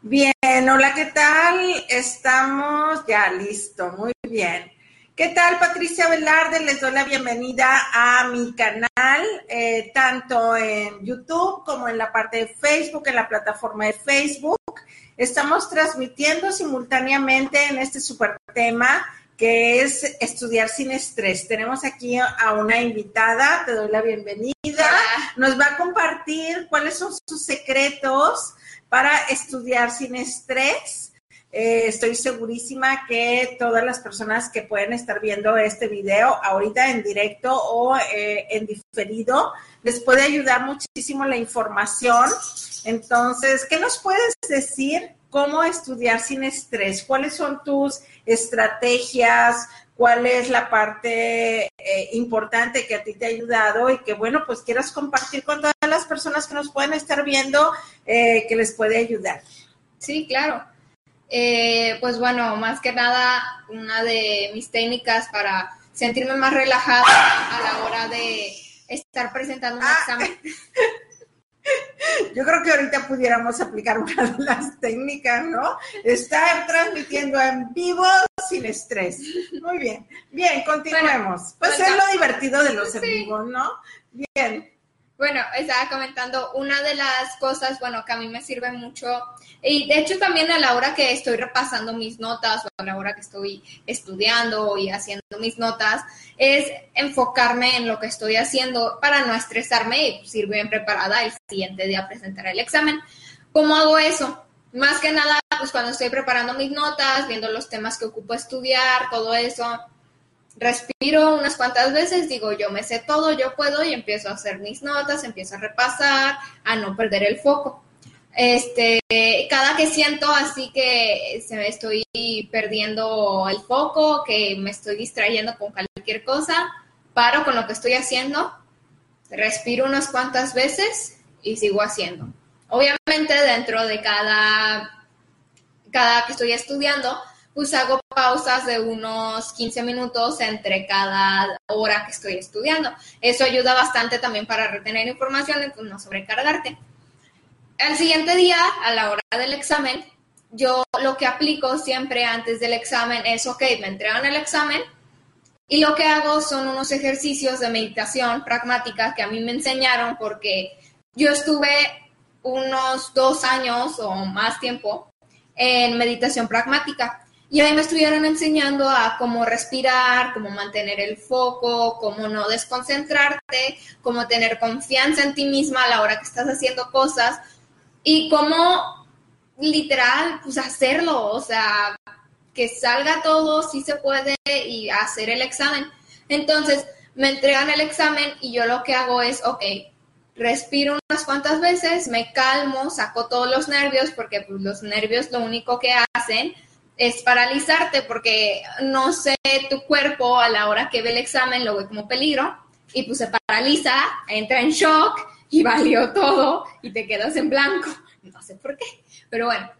Bien, hola, ¿qué tal? Estamos ya listo, muy bien. ¿Qué tal, Patricia Velarde? Les doy la bienvenida a mi canal, eh, tanto en YouTube como en la parte de Facebook, en la plataforma de Facebook. Estamos transmitiendo simultáneamente en este super tema que es estudiar sin estrés. Tenemos aquí a una invitada, te doy la bienvenida. Nos va a compartir cuáles son sus secretos para estudiar sin estrés. Eh, estoy segurísima que todas las personas que pueden estar viendo este video ahorita en directo o eh, en diferido, les puede ayudar muchísimo la información. Entonces, ¿qué nos puedes decir? ¿Cómo estudiar sin estrés? ¿Cuáles son tus estrategias? ¿Cuál es la parte eh, importante que a ti te ha ayudado y que, bueno, pues quieras compartir con todas las personas que nos pueden estar viendo que les puede ayudar? Sí, claro. Eh, pues bueno, más que nada, una de mis técnicas para sentirme más relajada a la hora de estar presentando un Ah. examen. Yo creo que ahorita pudiéramos aplicar una de las técnicas, ¿no? Estar transmitiendo en vivo sin estrés. Muy bien. Bien, continuemos. Pues bueno, es lo divertido de los en sí. vivos, ¿no? Bien. Bueno, estaba comentando una de las cosas, bueno, que a mí me sirve mucho, y de hecho también a la hora que estoy repasando mis notas o a la hora que estoy estudiando y haciendo mis notas, es enfocarme en lo que estoy haciendo para no estresarme y ir bien preparada el siguiente día a presentar el examen. ¿Cómo hago eso? Más que nada, pues cuando estoy preparando mis notas, viendo los temas que ocupo estudiar, todo eso, respiro unas cuantas veces, digo, yo me sé todo, yo puedo y empiezo a hacer mis notas, empiezo a repasar, a no perder el foco. Este, cada que siento así que se estoy perdiendo el foco, que me estoy distrayendo con cualquier cosa, paro con lo que estoy haciendo, respiro unas cuantas veces y sigo haciendo. Obviamente dentro de cada, cada que estoy estudiando, pues hago pausas de unos 15 minutos entre cada hora que estoy estudiando. Eso ayuda bastante también para retener información y pues no sobrecargarte. Al siguiente día, a la hora del examen, yo lo que aplico siempre antes del examen es, ok, me entregan el examen y lo que hago son unos ejercicios de meditación pragmática que a mí me enseñaron porque yo estuve unos dos años o más tiempo en meditación pragmática. Y ahí me estuvieron enseñando a cómo respirar, cómo mantener el foco, cómo no desconcentrarte, cómo tener confianza en ti misma a la hora que estás haciendo cosas y cómo literal, pues hacerlo, o sea, que salga todo, si se puede, y hacer el examen. Entonces, me entregan el examen y yo lo que hago es, ok, respiro unas cuantas veces, me calmo, saco todos los nervios, porque pues, los nervios lo único que hacen es paralizarte, porque no sé, tu cuerpo a la hora que ve el examen lo ve como peligro y pues se paraliza, entra en shock y valió todo y te quedas en blanco. No sé por qué, pero bueno.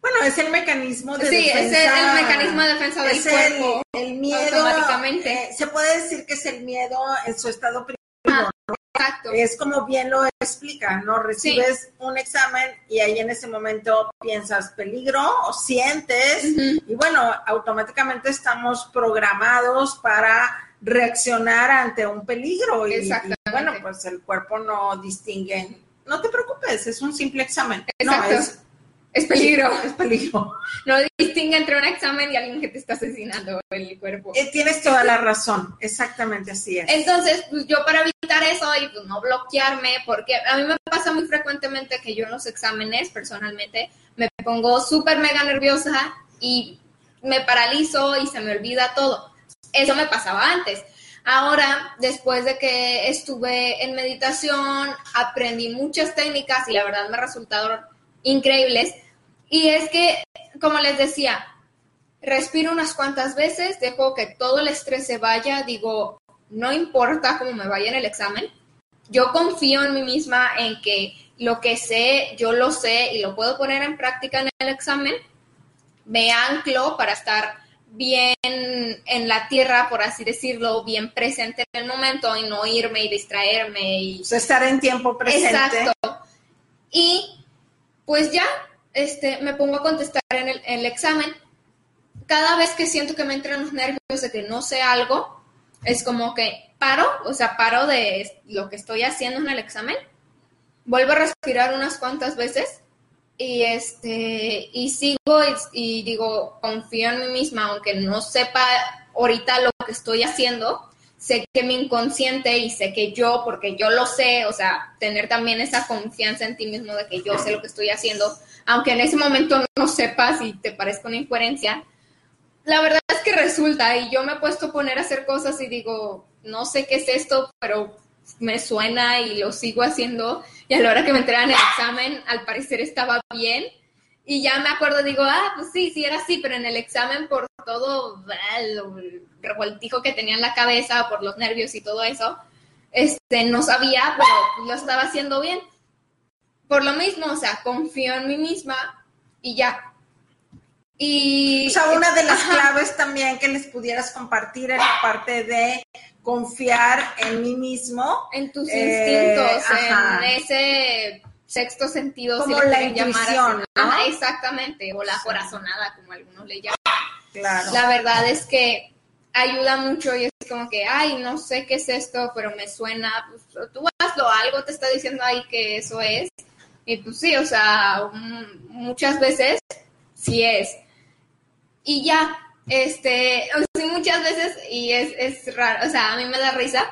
Bueno, es el mecanismo de Sí, es defensa. el, el mecanismo de defensa del es el- cuerpo. El, miedo. automáticamente. eh, se puede decir que es el miedo en su estado Exacto. Es como bien lo explica, ¿no? Recibes un examen y ahí en ese momento piensas peligro o sientes y bueno, automáticamente estamos programados para reaccionar ante un peligro y, bueno, pues el cuerpo no distingue. No te preocupes, es un simple examen. Exacto. No, es, Es peligro. es peligro. No distingue entre un examen y alguien que te está asesinando el cuerpo. Eh, tienes toda la razón, exactamente así es. Entonces, pues yo para evitar eso y pues no bloquearme, porque a mí me pasa muy frecuentemente que yo en los exámenes, personalmente, me pongo súper mega nerviosa y me paralizo y se me olvida todo. Eso me pasaba antes. Ahora, después de que estuve en meditación, aprendí muchas técnicas y la verdad me resultaron increíbles Y es que, como les decía, respiro unas cuantas veces, dejo que todo el estrés se vaya, digo, no importa cómo me vaya en el examen, yo confío en mí misma en que lo que sé, yo lo sé y lo puedo poner en práctica en el examen, me anclo para estar bien en la tierra, por así decirlo, bien presente en el momento y no irme y distraerme y estar en tiempo presente. Exacto. Y pues ya, este, me pongo a contestar en el, en el examen. Cada vez que siento que me entran los nervios de que no sé algo, es como que paro, o sea, paro de lo que estoy haciendo en el examen, vuelvo a respirar unas cuantas veces y este y sigo y, digo confío en mí misma aunque no sepa ahorita lo que estoy haciendo sé que mi inconsciente y sé que yo porque yo lo sé o sea tener también esa confianza en ti mismo de que yo sé lo que estoy haciendo aunque en ese momento no sepas y te parezca una incoherencia la verdad es que resulta y yo me he puesto a poner a hacer cosas y digo no sé qué es esto pero me suena y lo sigo haciendo. Y a la hora que me entregan el examen, al parecer estaba bien. Y ya me acuerdo, digo, ah, pues sí, sí era así, pero en el examen por todo el revoltijo que tenía en la cabeza, por los nervios y todo eso, este, no sabía, pero lo estaba haciendo bien. Por lo mismo, o sea, confío en mí misma y ya. Y, o sea, una de las claves también que les pudieras compartir es la parte de confiar en mí mismo. En tus eh, instintos, en ese sexto sentido. Como la intuición, exactamente, o la corazonada, como algunos le llaman. Claro. La verdad es que ayuda mucho y es como que, ay, no sé qué es esto, pero me suena, pues tú hazlo, algo te está diciendo ahí que eso es. Y pues sí, o sea, muchas veces sí es. Y ya, este, muchas veces, y es, es raro, o sea, a mí me da risa,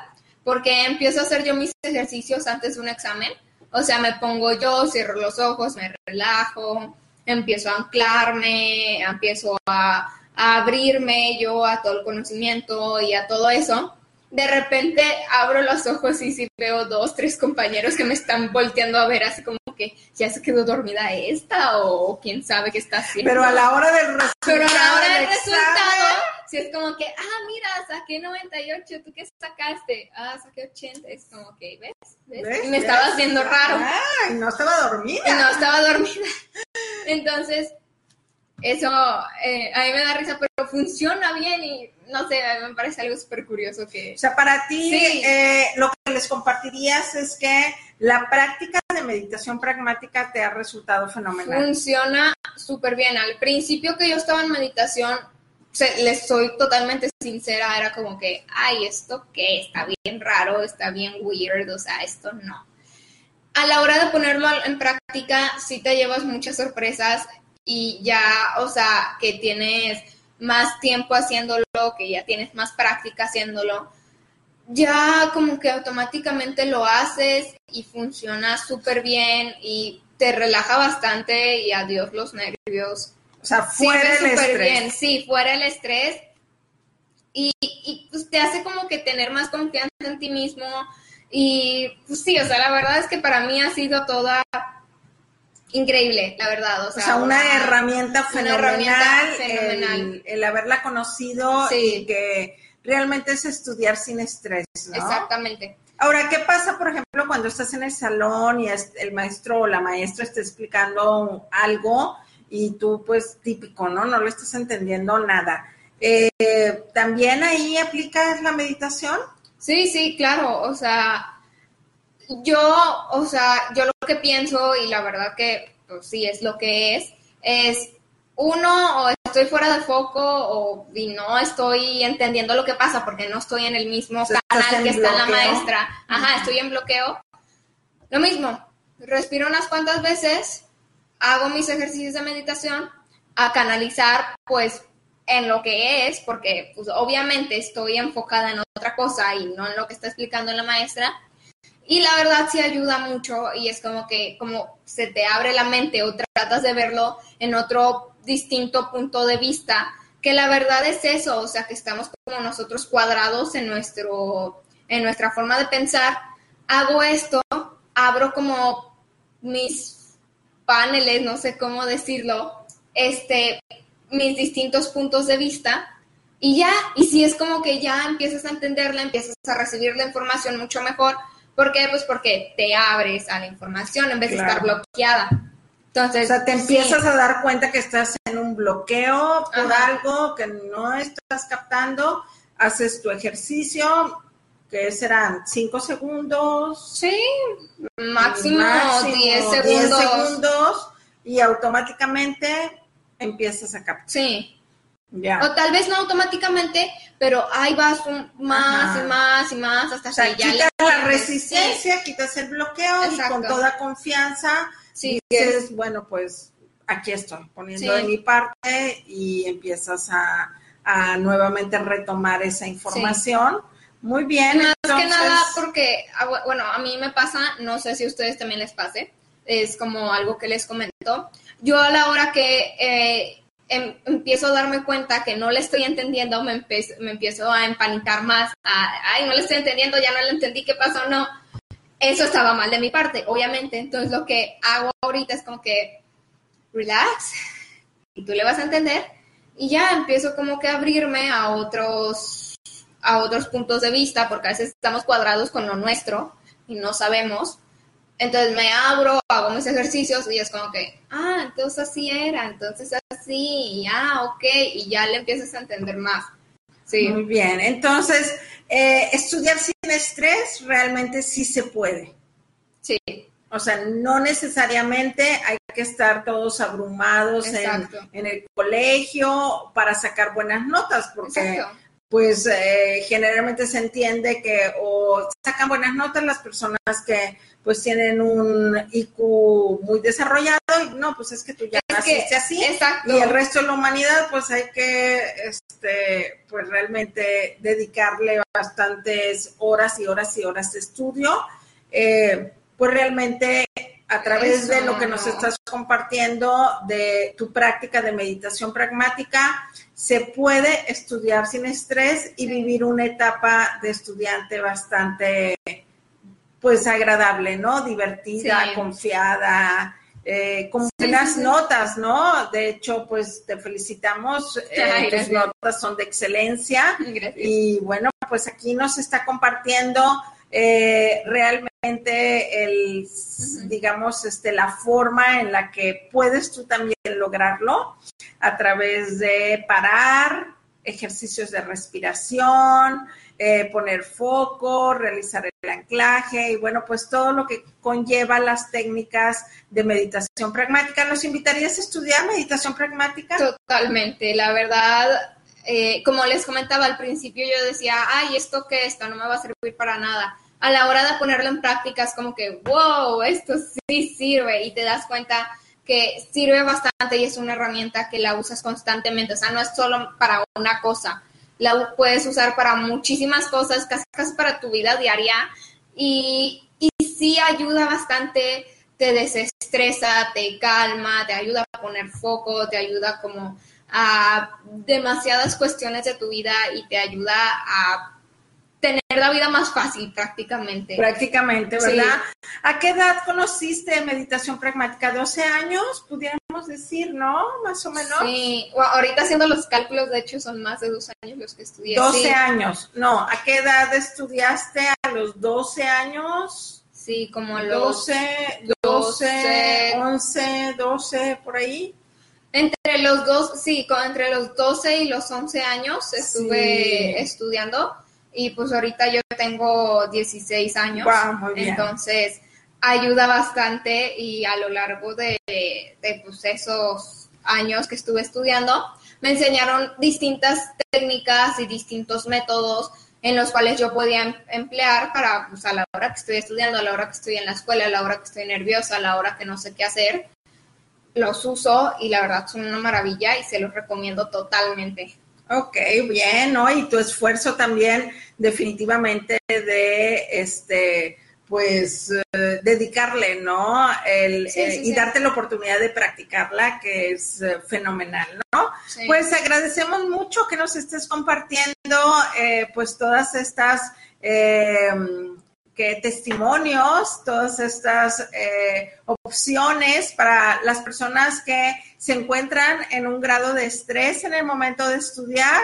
porque empiezo a hacer yo mis ejercicios antes de un examen. O sea, me pongo yo, cierro los ojos, me relajo, empiezo a anclarme, empiezo a, abrirme yo a todo el conocimiento y a todo eso de repente abro los ojos y sí veo dos, tres compañeros que me están volteando a ver así como que ya se quedó dormida esta o quién sabe qué está haciendo. Pero a la hora del resultado. Pero a la hora del resultado, si es como que, ah, mira, saqué 98, ¿tú qué sacaste? Ah, saqué 80. Es como que, ¿ves? ¿Ves? Y me estaba haciendo raro. Ay, no estaba dormida. no estaba dormida. Entonces, eso eh, a mí me da risa, pero funciona bien y no sé, me parece algo súper curioso que... O sea, para ti eh, lo que les compartirías es que la práctica de meditación pragmática te ha resultado fenomenal. Funciona súper bien. Al principio que yo estaba en meditación, les soy totalmente sincera, era como que, ay, ¿esto qué? Está bien raro, está bien weird, o sea, esto no. A la hora de ponerlo en práctica, sí te llevas muchas sorpresas y ya, o sea, que tienes más tiempo haciéndolo, que ya tienes más práctica haciéndolo, ya como que automáticamente lo haces y funciona súper bien y te relaja bastante y adiós los nervios. O sea, fuera el estrés. bien, sí, fuera el estrés. Y, y pues te hace como que tener más confianza en ti mismo. Y pues sí, o sea, la verdad es que para mí ha sido toda increíble, la verdad. O sea, una, herramienta fenomenal, El, haberla conocido y que realmente es estudiar sin estrés, ¿no? Exactamente. Ahora, ¿qué pasa, por ejemplo, cuando estás en el salón y el maestro o la maestra está explicando algo y tú, pues, típico, ¿no? No lo estás entendiendo nada. Eh, ¿También ahí aplicas la meditación? Sí, sí, claro. O sea, yo, o sea, yo lo que pienso y la verdad que pues, sí es lo que es, es uno, o estoy fuera de foco o y no estoy entendiendo lo que pasa porque no estoy en el mismo canal que está la maestra. Ajá, estoy en bloqueo. Lo mismo, respiro unas cuantas veces, hago mis ejercicios de meditación a canalizar pues en lo que es, porque pues, obviamente estoy enfocada en otra cosa y no en lo que está explicando la maestra. Y la verdad sí ayuda mucho y es como que como se te abre la mente o tratas de verlo en otro distinto punto de vista, que la verdad es eso, o sea, que estamos como nosotros cuadrados en nuestro en nuestra forma de pensar. Hago esto, abro como mis paneles, no sé cómo decirlo, este, mis distintos puntos de vista y ya, y si es como que ya empiezas a entenderla, empiezas a recibir la información mucho mejor. ¿Por qué? Pues porque te abres a la información en vez de estar bloqueada. Entonces, o sea, te empiezas a dar cuenta que estás en un bloqueo por algo que no estás captando, haces tu ejercicio, que serán 5 segundos. Sí, máximo 10 segundos. segundos y automáticamente empiezas a captar. Sí. O tal vez no automáticamente, pero ahí vas más y más y más hasta que ya quitas la resistencia, quitas el bloqueo y con toda confianza sí, dices, bueno, pues aquí estoy poniendo de mi parte y empiezas a, a nuevamente retomar esa información. Muy bien. Más que nada porque, ah, bueno, a mí me pasa, no sé si a ustedes también les pase, es como algo que les comento. Yo a la hora que eh, em, empiezo a darme cuenta que no le estoy entendiendo, me, me empiezo a empanicar más, ay, no le estoy entendiendo, ya no le entendí qué pasó, no. Eso estaba mal de mi parte, obviamente. Entonces lo que hago ahorita es como que, relax, y tú le vas a entender, y ya empiezo como que a abrirme a otros a otros puntos de vista, porque a veces estamos cuadrados con lo nuestro y no sabemos. Entonces me abro, hago mis ejercicios y es como que, ah, entonces así era, entonces así, ah, ok, y ya le empiezas a entender más. Sí. Muy bien, entonces, eh, estudiar sin estrés realmente sí se puede. Sí. O sea, no necesariamente hay que estar todos abrumados en, en, el colegio para sacar buenas notas, porque Exacto pues eh, generalmente se entiende que o sacan buenas notas las personas que pues tienen un IQ muy desarrollado y no, pues es que tú ya naciste así. y el resto de la humanidad pues hay que este pues realmente dedicarle bastantes horas y horas y horas de estudio eh, pues realmente a través de lo que nos estás compartiendo de tu práctica de meditación pragmática, se puede estudiar sin estrés y vivir una etapa de estudiante bastante, pues agradable, ¿no? Divertida, confiada, eh, con buenas notas, ¿no? De hecho, pues te felicitamos, eh, tus notas son de excelencia. Y bueno, pues aquí nos está compartiendo eh, realmente el, digamos, este, la forma en la que puedes tú también lograrlo a través de parar, ejercicios de respiración, eh, poner foco, realizar el anclaje y bueno, pues todo lo que conlleva las técnicas de meditación pragmática. ¿Nos invitarías a estudiar meditación pragmática? Totalmente, la verdad, eh, como les comentaba al principio, yo decía, ay, ¿esto qué? Esto no me va a servir para nada a la hora de ponerlo en práctica es como que, wow, esto sí sirve y te das cuenta que sirve bastante y es una herramienta que la usas constantemente, o sea, no es solo para una cosa, la puedes usar para muchísimas cosas, casi, casi para tu vida diaria. Y, y sí ayuda bastante, te desestresa, te calma, te ayuda a poner foco, te ayuda como a demasiadas cuestiones de tu vida y te ayuda a tener la vida más fácil prácticamente. Prácticamente, ¿verdad? ¿A qué edad conociste meditación pragmática? ¿12 años? Pudiéramos decir, ¿no? Más o menos. Sí, ahorita haciendo los cálculos, de hecho, son más de dos años los que estudié. 12 años, no. ¿A qué edad estudiaste? ¿A los 12 años? Sí, como a los 12, 12, 11, 12, por ahí. Entre los dos, sí, entre los 12 y los 11 años estuve estudiando y pues ahorita yo tengo 16 años, entonces ayuda bastante y a lo largo de, pues, esos años que estuve estudiando me enseñaron distintas técnicas y distintos métodos en los cuales yo podía em, emplear para pues, a la hora que estoy estudiando, a la hora que estoy en la escuela, a la hora que estoy nerviosa, a la hora que no sé qué hacer, los uso y la verdad son una maravilla y se los recomiendo totalmente. Ok, bien, ¿no? Y tu esfuerzo también definitivamente de, este, pues, eh, dedicarle, ¿no? El, eh, y darte la oportunidad de practicarla, que es eh, fenomenal, ¿no? Pues agradecemos mucho que nos estés compartiendo, pues, todas estas que testimonios, todas estas eh, opciones para las personas que se encuentran en un grado de estrés en el momento de estudiar.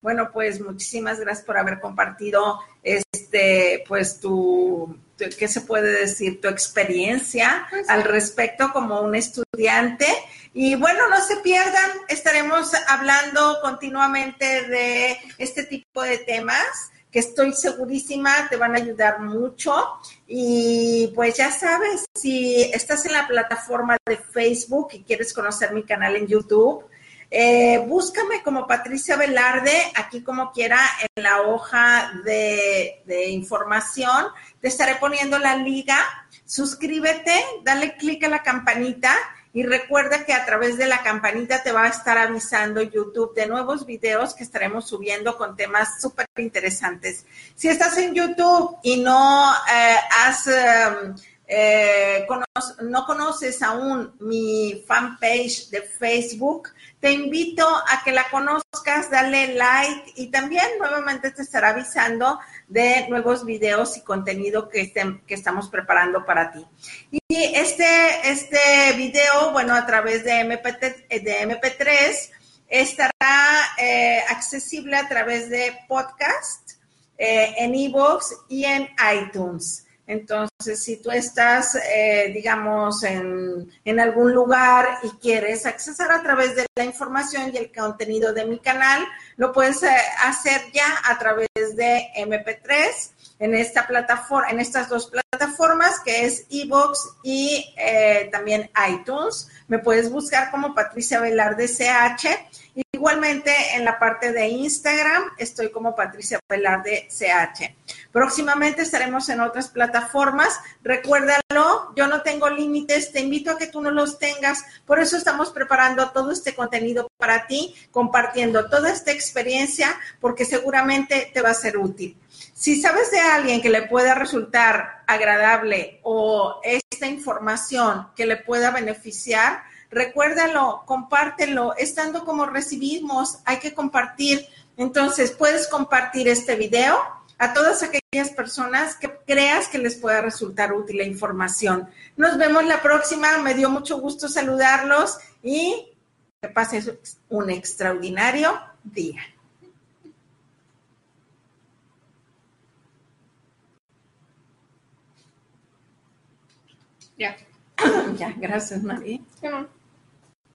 Bueno, pues muchísimas gracias por haber compartido este, pues tu, ¿qué se puede decir? Tu experiencia pues al respecto como un estudiante. Y bueno, no se pierdan, estaremos hablando continuamente de este tipo de temas que estoy segurísima te van a ayudar mucho. Y pues ya sabes, si estás en la plataforma de Facebook y quieres conocer mi canal en YouTube, eh, búscame como Patricia Velarde, aquí como quiera, en la hoja de, de información. Te estaré poniendo la liga. Suscríbete, dale clic a la campanita y recuerda que a través de la campanita te va a estar avisando YouTube de nuevos videos que estaremos subiendo con temas súper interesantes. Si estás en YouTube y no eh, has... Em, eh, no conoces aún mi fanpage de Facebook, te invito a que la conozcas, dale like y también nuevamente te estará avisando de nuevos videos y contenido que, que estamos preparando para ti. Y este, este video, bueno, a través de, MP, de MP3 estará eh, accesible a través de podcast eh, en iVoox y en iTunes. Entonces, si tú estás, eh, digamos, en, algún lugar y quieres accesar a través de la información y el contenido de mi canal, lo puedes eh, hacer ya a través de MP3 en esta plataforma, en estas dos plataformas que es Evox y eh, también iTunes. Me puedes buscar como Patricia Velarde CH Igualmente en la parte de Instagram estoy como Patricia Velarde CH. Próximamente estaremos en otras plataformas. Recuérdalo, yo no tengo límites, te invito a que tú no los tengas. Por eso estamos preparando todo este contenido para ti, compartiendo toda esta experiencia, porque seguramente te va a ser útil. Si sabes de alguien que le pueda resultar agradable o esta información que le pueda beneficiar, recuérdalo, compártelo, estando como recibimos, hay que compartir. Entonces, puedes compartir este video a todas aquellas personas que creas que les pueda resultar útil la información. Nos vemos la próxima, me dio mucho gusto saludarlos y que pases un extraordinario día. Ya. Ya, gracias, María.